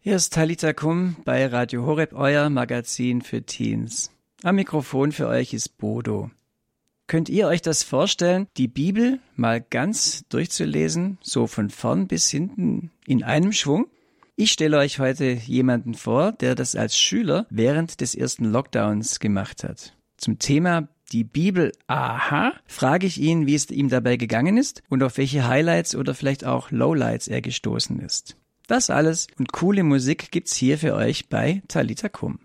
Hier ist Talita Kum bei Radio Horeb, euer Magazin für Teens. Am Mikrofon für euch ist Bodo. Könnt ihr euch das vorstellen, die Bibel mal ganz durchzulesen, so von vorn bis hinten in einem Schwung? Ich stelle euch heute jemanden vor, der das als Schüler während des ersten Lockdowns gemacht hat. Zum Thema die Bibel aha frage ich ihn, wie es ihm dabei gegangen ist und auf welche Highlights oder vielleicht auch Lowlights er gestoßen ist. Das alles und coole Musik gibt's hier für euch bei Talita Kum.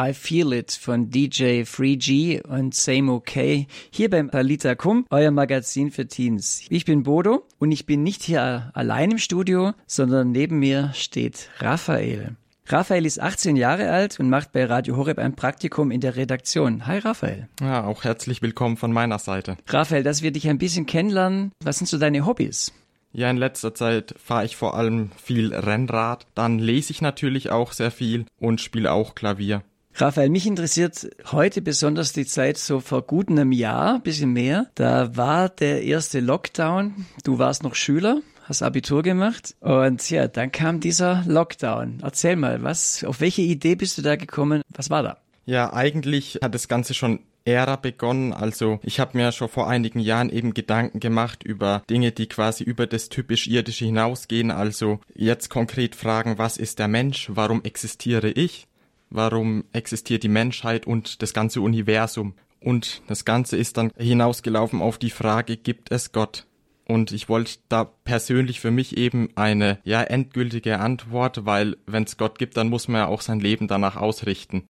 I Feel It von DJ Free G und Same OK hier beim Talita Kum, euer Magazin für Teens. Ich bin Bodo und ich bin nicht hier allein im Studio, sondern neben mir steht Raphael. Raphael ist 18 Jahre alt und macht bei Radio Horeb ein Praktikum in der Redaktion. Hi Raphael. Ja, auch herzlich willkommen von meiner Seite. Raphael, dass wir dich ein bisschen kennenlernen, was sind so deine Hobbys? Ja, in letzter Zeit fahre ich vor allem viel Rennrad, dann lese ich natürlich auch sehr viel und spiele auch Klavier. Raphael, mich interessiert heute besonders die Zeit so vor gut einem Jahr, bisschen mehr. Da war der erste Lockdown. Du warst noch Schüler, hast Abitur gemacht und ja, dann kam dieser Lockdown. Erzähl mal, was, auf welche Idee bist du da gekommen? Was war da? Ja, eigentlich hat das Ganze schon Ära begonnen. Also ich habe mir schon vor einigen Jahren eben Gedanken gemacht über Dinge, die quasi über das typisch irdische hinausgehen. Also jetzt konkret fragen, was ist der Mensch? Warum existiere ich? Warum existiert die Menschheit und das ganze Universum. Und das Ganze ist dann hinausgelaufen auf die Frage, gibt es Gott? Und ich wollte da persönlich für mich eben eine ja endgültige Antwort, weil wenn es Gott gibt, dann muss man ja auch sein Leben danach ausrichten.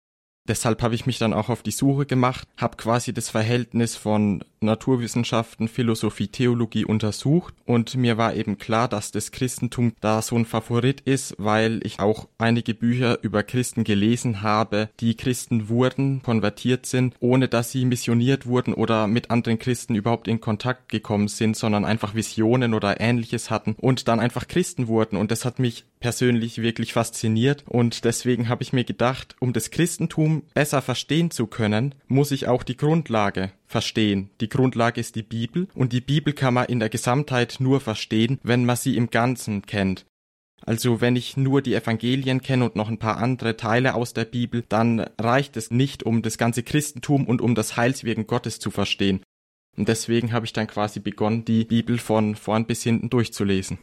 Deshalb habe ich mich dann auch auf die Suche gemacht, habe quasi das Verhältnis von Naturwissenschaften, Philosophie, Theologie untersucht und mir war eben klar, dass das Christentum da so ein Favorit ist, weil ich auch einige Bücher über Christen gelesen habe, die Christen wurden, konvertiert sind, ohne dass sie missioniert wurden oder mit anderen Christen überhaupt in Kontakt gekommen sind, sondern einfach Visionen oder ähnliches hatten und dann einfach Christen wurden. Und das hat mich persönlich wirklich fasziniert. Und deswegen habe ich mir gedacht, um das Christentum besser verstehen zu können, muss ich auch die Grundlage verstehen. Die Grundlage ist die Bibel und die Bibel kann man in der Gesamtheit nur verstehen, wenn man sie im Ganzen kennt. Also wenn ich nur die Evangelien kenne und noch ein paar andere Teile aus der Bibel, dann reicht es nicht, um das ganze Christentum und um das Heilswirken Gottes zu verstehen. Und deswegen habe ich dann quasi begonnen, die Bibel von vorn bis hinten durchzulesen.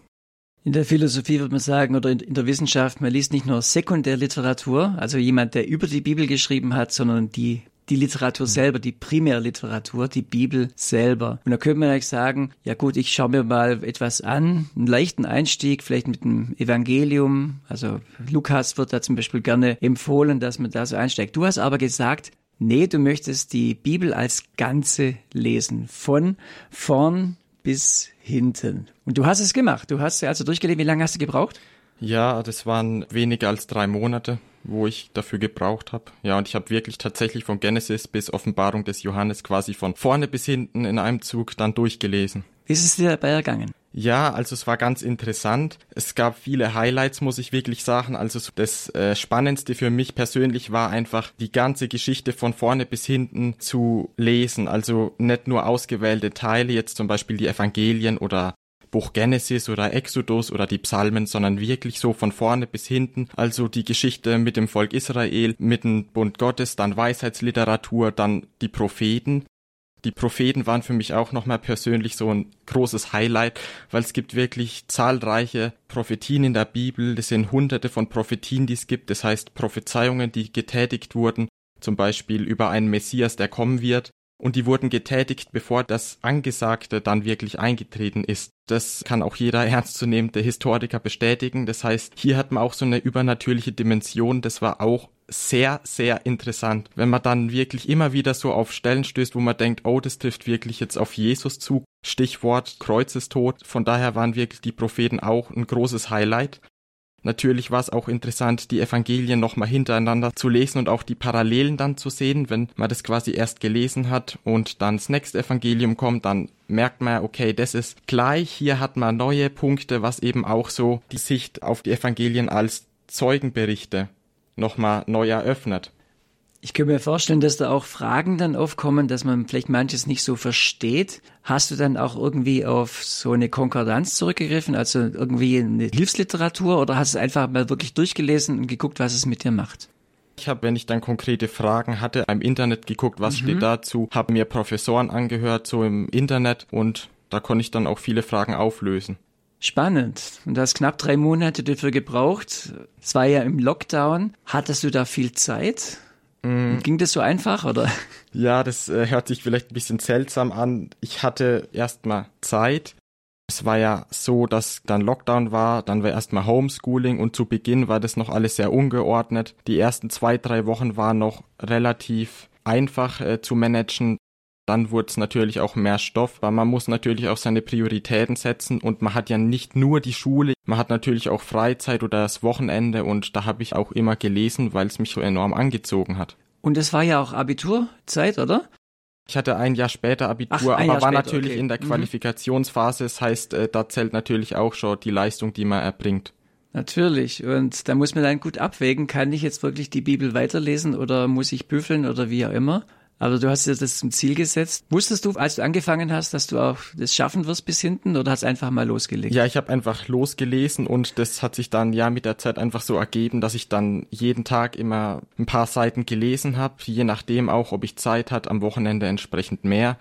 In der Philosophie würde man sagen, oder in, der Wissenschaft, man liest nicht nur Sekundärliteratur, also jemand, der über die Bibel geschrieben hat, sondern die die Literatur selber, die Primärliteratur, die Bibel selber. Und da könnte man eigentlich sagen, ja gut, ich schaue mir mal etwas an, einen leichten Einstieg, vielleicht mit dem Evangelium. Also Lukas wird da zum Beispiel gerne empfohlen, dass man da so einsteigt. Du hast aber gesagt, nee, du möchtest die Bibel als Ganze lesen, von vorn bis hinten. Und du hast es gemacht. Du hast also durchgelesen. Wie lange hast du gebraucht? Ja, das waren weniger als drei Monate, wo ich dafür gebraucht habe. Ja, und ich habe wirklich tatsächlich von Genesis bis Offenbarung des Johannes quasi von vorne bis hinten in einem Zug dann durchgelesen. Wie ist es dir dabei ergangen? Ja, also es war ganz interessant. Es gab viele Highlights, muss ich wirklich sagen. Also das äh, Spannendste für mich persönlich war einfach die ganze Geschichte von vorne bis hinten zu lesen. Also nicht nur ausgewählte Teile, jetzt zum Beispiel die Evangelien oder Buch Genesis oder Exodus oder die Psalmen, sondern wirklich so von vorne bis hinten. Also die Geschichte mit dem Volk Israel, mit dem Bund Gottes, dann Weisheitsliteratur, dann die Propheten die Propheten waren für mich auch nochmal persönlich so ein großes Highlight, weil es gibt wirklich zahlreiche Prophetien in der Bibel. Das sind hunderte von Prophetien, die es gibt. Das heißt Prophezeiungen, die getätigt wurden, zum Beispiel über einen Messias, der kommen wird. Und die wurden getätigt, bevor das Angesagte dann wirklich eingetreten ist. Das kann auch jeder ernstzunehmende Historiker bestätigen. Das heißt, hier hat man auch so eine übernatürliche Dimension. Das war auch sehr, sehr interessant. Wenn man dann wirklich immer wieder so auf Stellen stößt, wo man denkt, oh, das trifft wirklich jetzt auf Jesus zu. Stichwort Kreuzestod. Von daher waren wirklich die Propheten auch ein großes Highlight. Natürlich war es auch interessant, die Evangelien nochmal hintereinander zu lesen und auch die Parallelen dann zu sehen, wenn man das quasi erst gelesen hat und dann das nächste Evangelium kommt, dann merkt man, okay, das ist gleich, hier hat man neue Punkte, was eben auch so die Sicht auf die Evangelien als Zeugenberichte nochmal neu eröffnet. Ich könnte mir vorstellen, dass da auch Fragen dann aufkommen, dass man vielleicht manches nicht so versteht. Hast du dann auch irgendwie auf so eine Konkordanz zurückgegriffen, also irgendwie eine Hilfsliteratur oder hast du einfach mal wirklich durchgelesen und geguckt, was es mit dir macht? Ich habe, wenn ich dann konkrete Fragen hatte, im Internet geguckt, was mhm. steht dazu, habe mir Professoren angehört, so im Internet und da konnte ich dann auch viele Fragen auflösen. Spannend. Und du hast knapp drei Monate dafür gebraucht. Es war ja im Lockdown. Hattest du da viel Zeit? Mm. Ging das so einfach, oder? Ja, das äh, hört sich vielleicht ein bisschen seltsam an. Ich hatte erstmal Zeit. Es war ja so, dass dann Lockdown war, dann war erstmal Homeschooling und zu Beginn war das noch alles sehr ungeordnet. Die ersten zwei, drei Wochen waren noch relativ einfach äh, zu managen. Dann wurde es natürlich auch mehr Stoff, weil man muss natürlich auch seine Prioritäten setzen und man hat ja nicht nur die Schule, man hat natürlich auch Freizeit oder das Wochenende und da habe ich auch immer gelesen, weil es mich so enorm angezogen hat. Und es war ja auch Abiturzeit, oder? Ich hatte ein Jahr später Abitur, Ach, aber war später, natürlich okay. in der mhm. Qualifikationsphase. Das heißt, äh, da zählt natürlich auch schon die Leistung, die man erbringt. Natürlich. Und da muss man dann gut abwägen, kann ich jetzt wirklich die Bibel weiterlesen oder muss ich büffeln oder wie auch immer. Aber du hast dir das zum Ziel gesetzt. Wusstest du, als du angefangen hast, dass du auch das schaffen wirst bis hinten oder hast einfach mal losgelegt? Ja, ich habe einfach losgelesen und das hat sich dann ja mit der Zeit einfach so ergeben, dass ich dann jeden Tag immer ein paar Seiten gelesen habe, je nachdem auch, ob ich Zeit hat, am Wochenende entsprechend mehr.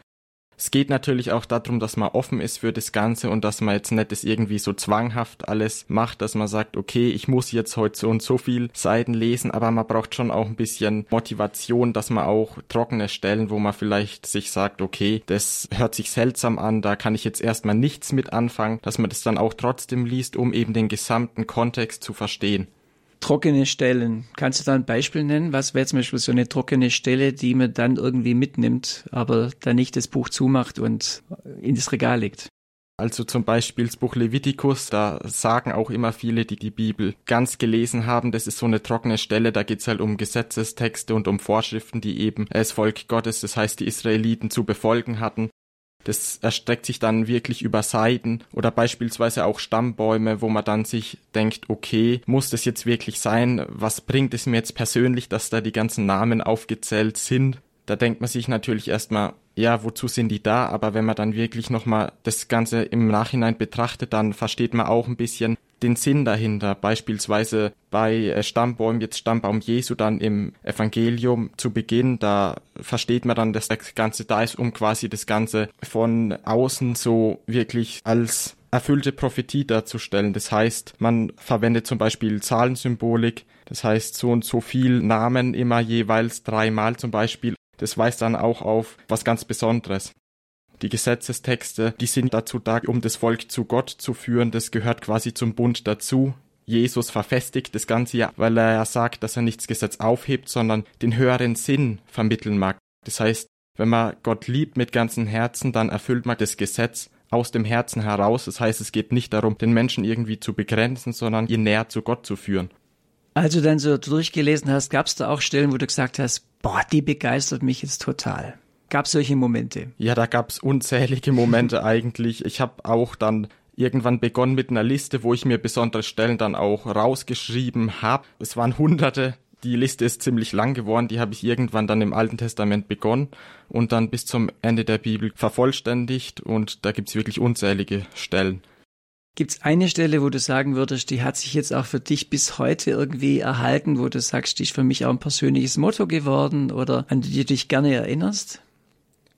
Es geht natürlich auch darum, dass man offen ist für das Ganze und dass man jetzt nicht das irgendwie so zwanghaft alles macht, dass man sagt, okay, ich muss jetzt heute so und so viel Seiten lesen, aber man braucht schon auch ein bisschen Motivation, dass man auch trockene Stellen, wo man vielleicht sich sagt, okay, das hört sich seltsam an, da kann ich jetzt erstmal nichts mit anfangen, dass man das dann auch trotzdem liest, um eben den gesamten Kontext zu verstehen trockene Stellen. Kannst du da ein Beispiel nennen? Was wäre zum Beispiel so eine trockene Stelle, die man dann irgendwie mitnimmt, aber dann nicht das Buch zumacht und in das Regal legt? Also zum Beispiel das Buch Levitikus, da sagen auch immer viele, die die Bibel ganz gelesen haben, das ist so eine trockene Stelle, da geht's halt um Gesetzestexte und um Vorschriften, die eben das Volk Gottes, das heißt die Israeliten, zu befolgen hatten. Das erstreckt sich dann wirklich über Seiten oder beispielsweise auch Stammbäume, wo man dann sich denkt, okay, muss das jetzt wirklich sein? Was bringt es mir jetzt persönlich, dass da die ganzen Namen aufgezählt sind? Da denkt man sich natürlich erstmal, ja, wozu sind die da? Aber wenn man dann wirklich nochmal das Ganze im Nachhinein betrachtet, dann versteht man auch ein bisschen den Sinn dahinter. Beispielsweise bei äh, Stammbäumen, jetzt Stammbaum Jesu dann im Evangelium zu Beginn, da versteht man dann, dass das Ganze da ist, um quasi das Ganze von außen so wirklich als erfüllte Prophetie darzustellen. Das heißt, man verwendet zum Beispiel Zahlensymbolik, das heißt so und so viel Namen immer jeweils dreimal zum Beispiel das weist dann auch auf was ganz Besonderes. Die Gesetzestexte, die sind dazu da, um das Volk zu Gott zu führen. Das gehört quasi zum Bund dazu. Jesus verfestigt das Ganze ja, weil er ja sagt, dass er nicht das Gesetz aufhebt, sondern den höheren Sinn vermitteln mag. Das heißt, wenn man Gott liebt mit ganzem Herzen, dann erfüllt man das Gesetz aus dem Herzen heraus. Das heißt, es geht nicht darum, den Menschen irgendwie zu begrenzen, sondern ihn näher zu Gott zu führen. Als du dann so durchgelesen hast, gab es da auch Stellen, wo du gesagt hast, boah, die begeistert mich jetzt total. Gab es solche Momente? Ja, da gab es unzählige Momente eigentlich. Ich habe auch dann irgendwann begonnen mit einer Liste, wo ich mir besondere Stellen dann auch rausgeschrieben habe. Es waren hunderte. Die Liste ist ziemlich lang geworden. Die habe ich irgendwann dann im Alten Testament begonnen und dann bis zum Ende der Bibel vervollständigt. Und da gibt's wirklich unzählige Stellen. Gibt es eine Stelle, wo du sagen würdest, die hat sich jetzt auch für dich bis heute irgendwie erhalten, wo du sagst, die ist für mich auch ein persönliches Motto geworden oder an die du dich gerne erinnerst?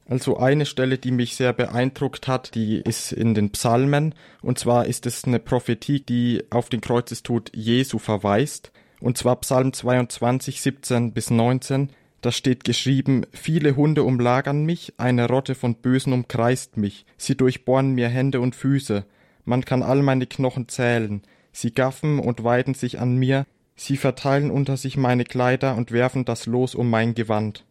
Also eine Stelle, die mich sehr beeindruckt hat, die ist in den Psalmen. Und zwar ist es eine Prophetie, die auf den Kreuzestod Jesu verweist. Und zwar Psalm 22, 17 bis 19. Da steht geschrieben, viele Hunde umlagern mich, eine Rotte von Bösen umkreist mich, sie durchbohren mir Hände und Füße, man kann all meine Knochen zählen. Sie gaffen und weiden sich an mir, sie verteilen unter sich meine Kleider und werfen das Los um mein Gewand.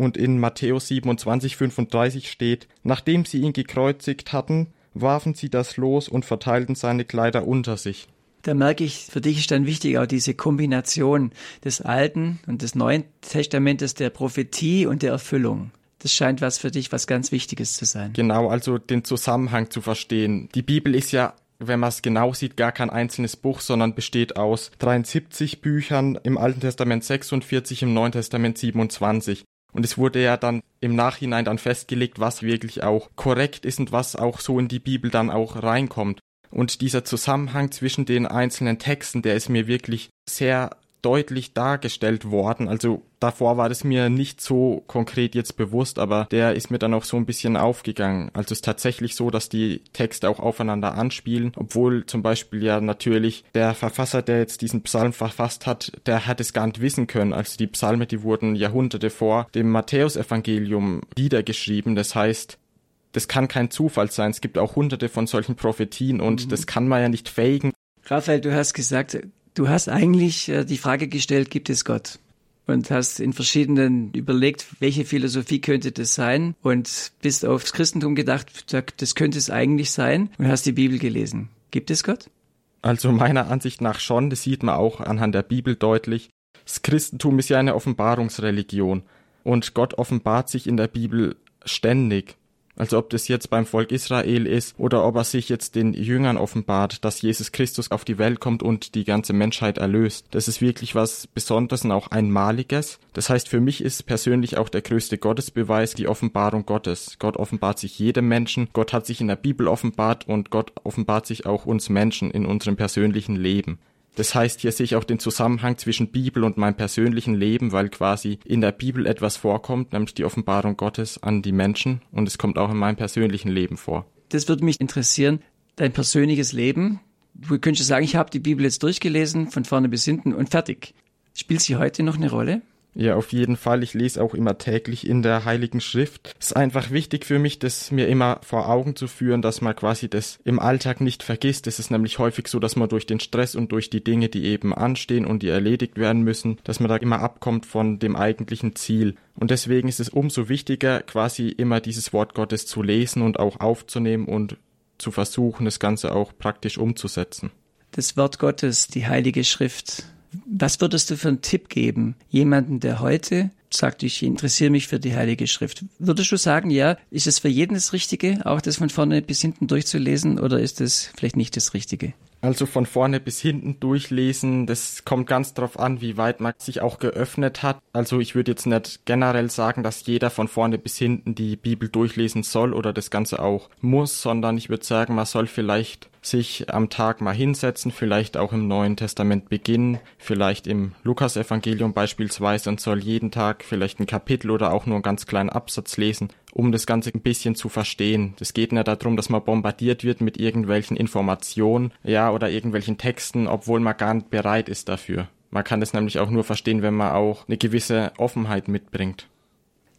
Und in Matthäus 27, 35 steht, nachdem sie ihn gekreuzigt hatten, warfen sie das Los und verteilten seine Kleider unter sich. Da merke ich, für dich ist dann wichtig auch diese Kombination des Alten und des Neuen Testamentes, der Prophetie und der Erfüllung. Das scheint was für dich was ganz Wichtiges zu sein. Genau, also den Zusammenhang zu verstehen. Die Bibel ist ja wenn man es genau sieht, gar kein einzelnes Buch, sondern besteht aus 73 Büchern, im Alten Testament 46, im Neuen Testament 27. Und es wurde ja dann im Nachhinein dann festgelegt, was wirklich auch korrekt ist und was auch so in die Bibel dann auch reinkommt. Und dieser Zusammenhang zwischen den einzelnen Texten, der ist mir wirklich sehr deutlich dargestellt worden. Also davor war das mir nicht so konkret jetzt bewusst, aber der ist mir dann auch so ein bisschen aufgegangen. Also es ist tatsächlich so, dass die Texte auch aufeinander anspielen, obwohl zum Beispiel ja natürlich der Verfasser, der jetzt diesen Psalm verfasst hat, der hat es gar nicht wissen können. Also die Psalme, die wurden Jahrhunderte vor dem Matthäusevangelium niedergeschrieben. Das heißt, das kann kein Zufall sein. Es gibt auch hunderte von solchen Prophetien und mhm. das kann man ja nicht fähigen. Raphael, du hast gesagt, Du hast eigentlich äh, die Frage gestellt, gibt es Gott? Und hast in verschiedenen überlegt, welche Philosophie könnte das sein? Und bist aufs Christentum gedacht, das könnte es eigentlich sein und hast die Bibel gelesen. Gibt es Gott? Also meiner Ansicht nach schon, das sieht man auch anhand der Bibel deutlich. Das Christentum ist ja eine Offenbarungsreligion und Gott offenbart sich in der Bibel ständig. Also ob das jetzt beim Volk Israel ist oder ob er sich jetzt den Jüngern offenbart, dass Jesus Christus auf die Welt kommt und die ganze Menschheit erlöst. Das ist wirklich was Besonderes und auch Einmaliges. Das heißt, für mich ist persönlich auch der größte Gottesbeweis die Offenbarung Gottes. Gott offenbart sich jedem Menschen. Gott hat sich in der Bibel offenbart und Gott offenbart sich auch uns Menschen in unserem persönlichen Leben. Das heißt, hier sehe ich auch den Zusammenhang zwischen Bibel und meinem persönlichen Leben, weil quasi in der Bibel etwas vorkommt, nämlich die Offenbarung Gottes an die Menschen und es kommt auch in meinem persönlichen Leben vor. Das würde mich interessieren, dein persönliches Leben. Du könntest sagen, ich habe die Bibel jetzt durchgelesen, von vorne bis hinten und fertig. Spielt sie heute noch eine Rolle? Ja, auf jeden Fall. Ich lese auch immer täglich in der Heiligen Schrift. Es ist einfach wichtig für mich, das mir immer vor Augen zu führen, dass man quasi das im Alltag nicht vergisst. Es ist nämlich häufig so, dass man durch den Stress und durch die Dinge, die eben anstehen und die erledigt werden müssen, dass man da immer abkommt von dem eigentlichen Ziel. Und deswegen ist es umso wichtiger, quasi immer dieses Wort Gottes zu lesen und auch aufzunehmen und zu versuchen, das Ganze auch praktisch umzusetzen. Das Wort Gottes, die Heilige Schrift, was würdest du für einen Tipp geben? Jemanden, der heute sagt, ich interessiere mich für die Heilige Schrift. Würdest du sagen, ja, ist es für jeden das Richtige, auch das von vorne bis hinten durchzulesen, oder ist es vielleicht nicht das Richtige? Also von vorne bis hinten durchlesen, das kommt ganz drauf an, wie weit man sich auch geöffnet hat. Also ich würde jetzt nicht generell sagen, dass jeder von vorne bis hinten die Bibel durchlesen soll oder das Ganze auch muss, sondern ich würde sagen, man soll vielleicht sich am Tag mal hinsetzen, vielleicht auch im Neuen Testament beginnen, vielleicht im Lukasevangelium beispielsweise und soll jeden Tag vielleicht ein Kapitel oder auch nur einen ganz kleinen Absatz lesen, um das Ganze ein bisschen zu verstehen. Es geht nicht darum, dass man bombardiert wird mit irgendwelchen Informationen, ja, oder irgendwelchen Texten, obwohl man gar nicht bereit ist dafür. Man kann das nämlich auch nur verstehen, wenn man auch eine gewisse Offenheit mitbringt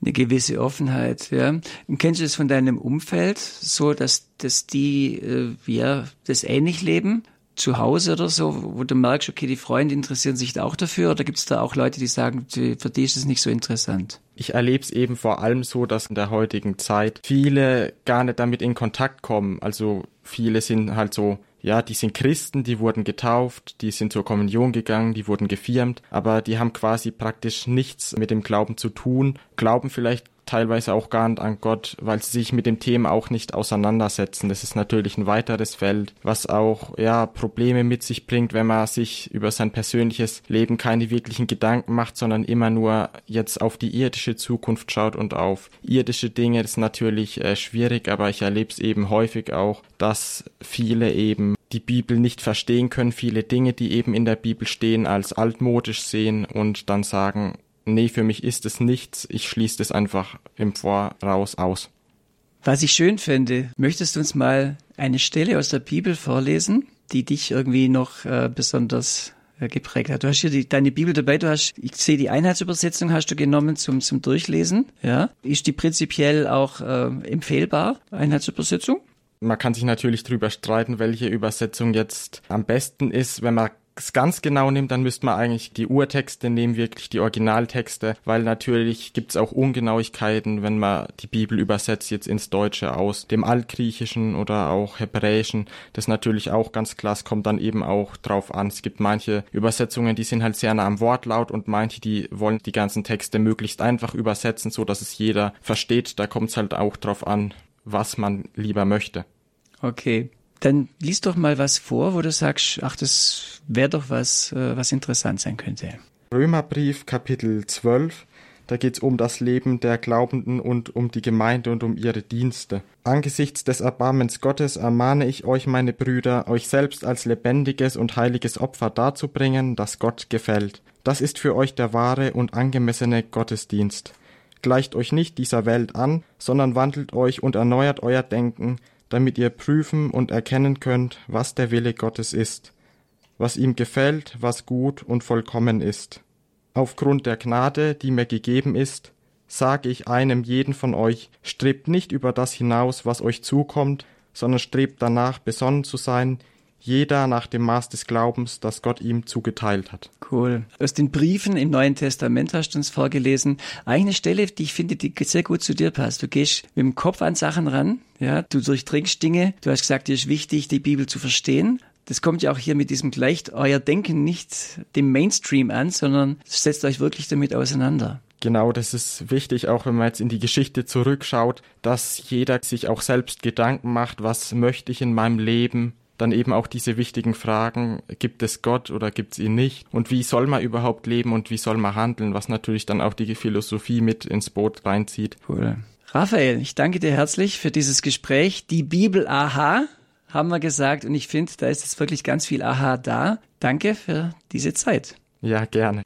eine gewisse Offenheit, ja. Kennst du das von deinem Umfeld, so dass, dass die äh, ja das ähnlich leben? Zu Hause oder so, wo du merkst, okay, die Freunde interessieren sich da auch dafür, oder gibt es da auch Leute, die sagen, für die ist es nicht so interessant? Ich erlebe es eben vor allem so, dass in der heutigen Zeit viele gar nicht damit in Kontakt kommen. Also viele sind halt so ja, die sind Christen, die wurden getauft, die sind zur Kommunion gegangen, die wurden gefirmt, aber die haben quasi praktisch nichts mit dem Glauben zu tun, glauben vielleicht teilweise auch gar nicht an Gott, weil sie sich mit dem Thema auch nicht auseinandersetzen. Das ist natürlich ein weiteres Feld, was auch ja Probleme mit sich bringt, wenn man sich über sein persönliches Leben keine wirklichen Gedanken macht, sondern immer nur jetzt auf die irdische Zukunft schaut und auf irdische Dinge. Das ist natürlich äh, schwierig, aber ich erlebe es eben häufig auch, dass viele eben die Bibel nicht verstehen können, viele Dinge, die eben in der Bibel stehen, als altmodisch sehen und dann sagen, nee, für mich ist es nichts, ich schließe das einfach im Voraus aus. Was ich schön finde, möchtest du uns mal eine Stelle aus der Bibel vorlesen, die dich irgendwie noch äh, besonders äh, geprägt hat. Du hast hier die, deine Bibel dabei, du hast, ich sehe die Einheitsübersetzung hast du genommen zum, zum Durchlesen, ja. Ist die prinzipiell auch äh, empfehlbar, Einheitsübersetzung? Man kann sich natürlich darüber streiten, welche Übersetzung jetzt am besten ist. Wenn man es ganz genau nimmt, dann müsste man eigentlich die Urtexte nehmen, wirklich die Originaltexte, weil natürlich gibt es auch Ungenauigkeiten, wenn man die Bibel übersetzt jetzt ins Deutsche aus dem Altgriechischen oder auch Hebräischen. Das natürlich auch ganz klar, es kommt dann eben auch drauf an. Es gibt manche Übersetzungen, die sind halt sehr nah am Wortlaut und manche, die wollen die ganzen Texte möglichst einfach übersetzen, so dass es jeder versteht. Da kommt es halt auch drauf an, was man lieber möchte. Okay. Dann lies doch mal was vor, wo du sagst, ach, das wäre doch was, äh, was interessant sein könnte. Römerbrief, Kapitel 12. Da geht es um das Leben der Glaubenden und um die Gemeinde und um ihre Dienste. Angesichts des Erbarmens Gottes ermahne ich euch, meine Brüder, euch selbst als lebendiges und heiliges Opfer darzubringen, das Gott gefällt. Das ist für euch der wahre und angemessene Gottesdienst. Gleicht euch nicht dieser Welt an, sondern wandelt euch und erneuert euer Denken, damit ihr prüfen und erkennen könnt, was der Wille Gottes ist, was ihm gefällt, was gut und vollkommen ist. Aufgrund der Gnade, die mir gegeben ist, sage ich einem jeden von euch, strebt nicht über das hinaus, was euch zukommt, sondern strebt danach, besonnen zu sein, jeder nach dem Maß des Glaubens, das Gott ihm zugeteilt hat. Cool. Aus den Briefen im Neuen Testament hast du uns vorgelesen. Eine Stelle, die ich finde, die sehr gut zu dir passt. Du gehst mit dem Kopf an Sachen ran, ja, du durchdringst Dinge. Du hast gesagt, dir ist wichtig, die Bibel zu verstehen. Das kommt ja auch hier mit diesem gleicht euer Denken nicht dem Mainstream an, sondern setzt euch wirklich damit auseinander. Genau, das ist wichtig, auch wenn man jetzt in die Geschichte zurückschaut, dass jeder sich auch selbst Gedanken macht, was möchte ich in meinem Leben, dann eben auch diese wichtigen Fragen, gibt es Gott oder gibt es ihn nicht? Und wie soll man überhaupt leben und wie soll man handeln? Was natürlich dann auch die Philosophie mit ins Boot reinzieht. Cool. Raphael, ich danke dir herzlich für dieses Gespräch. Die Bibel Aha haben wir gesagt und ich finde, da ist jetzt wirklich ganz viel Aha da. Danke für diese Zeit. Ja, gerne.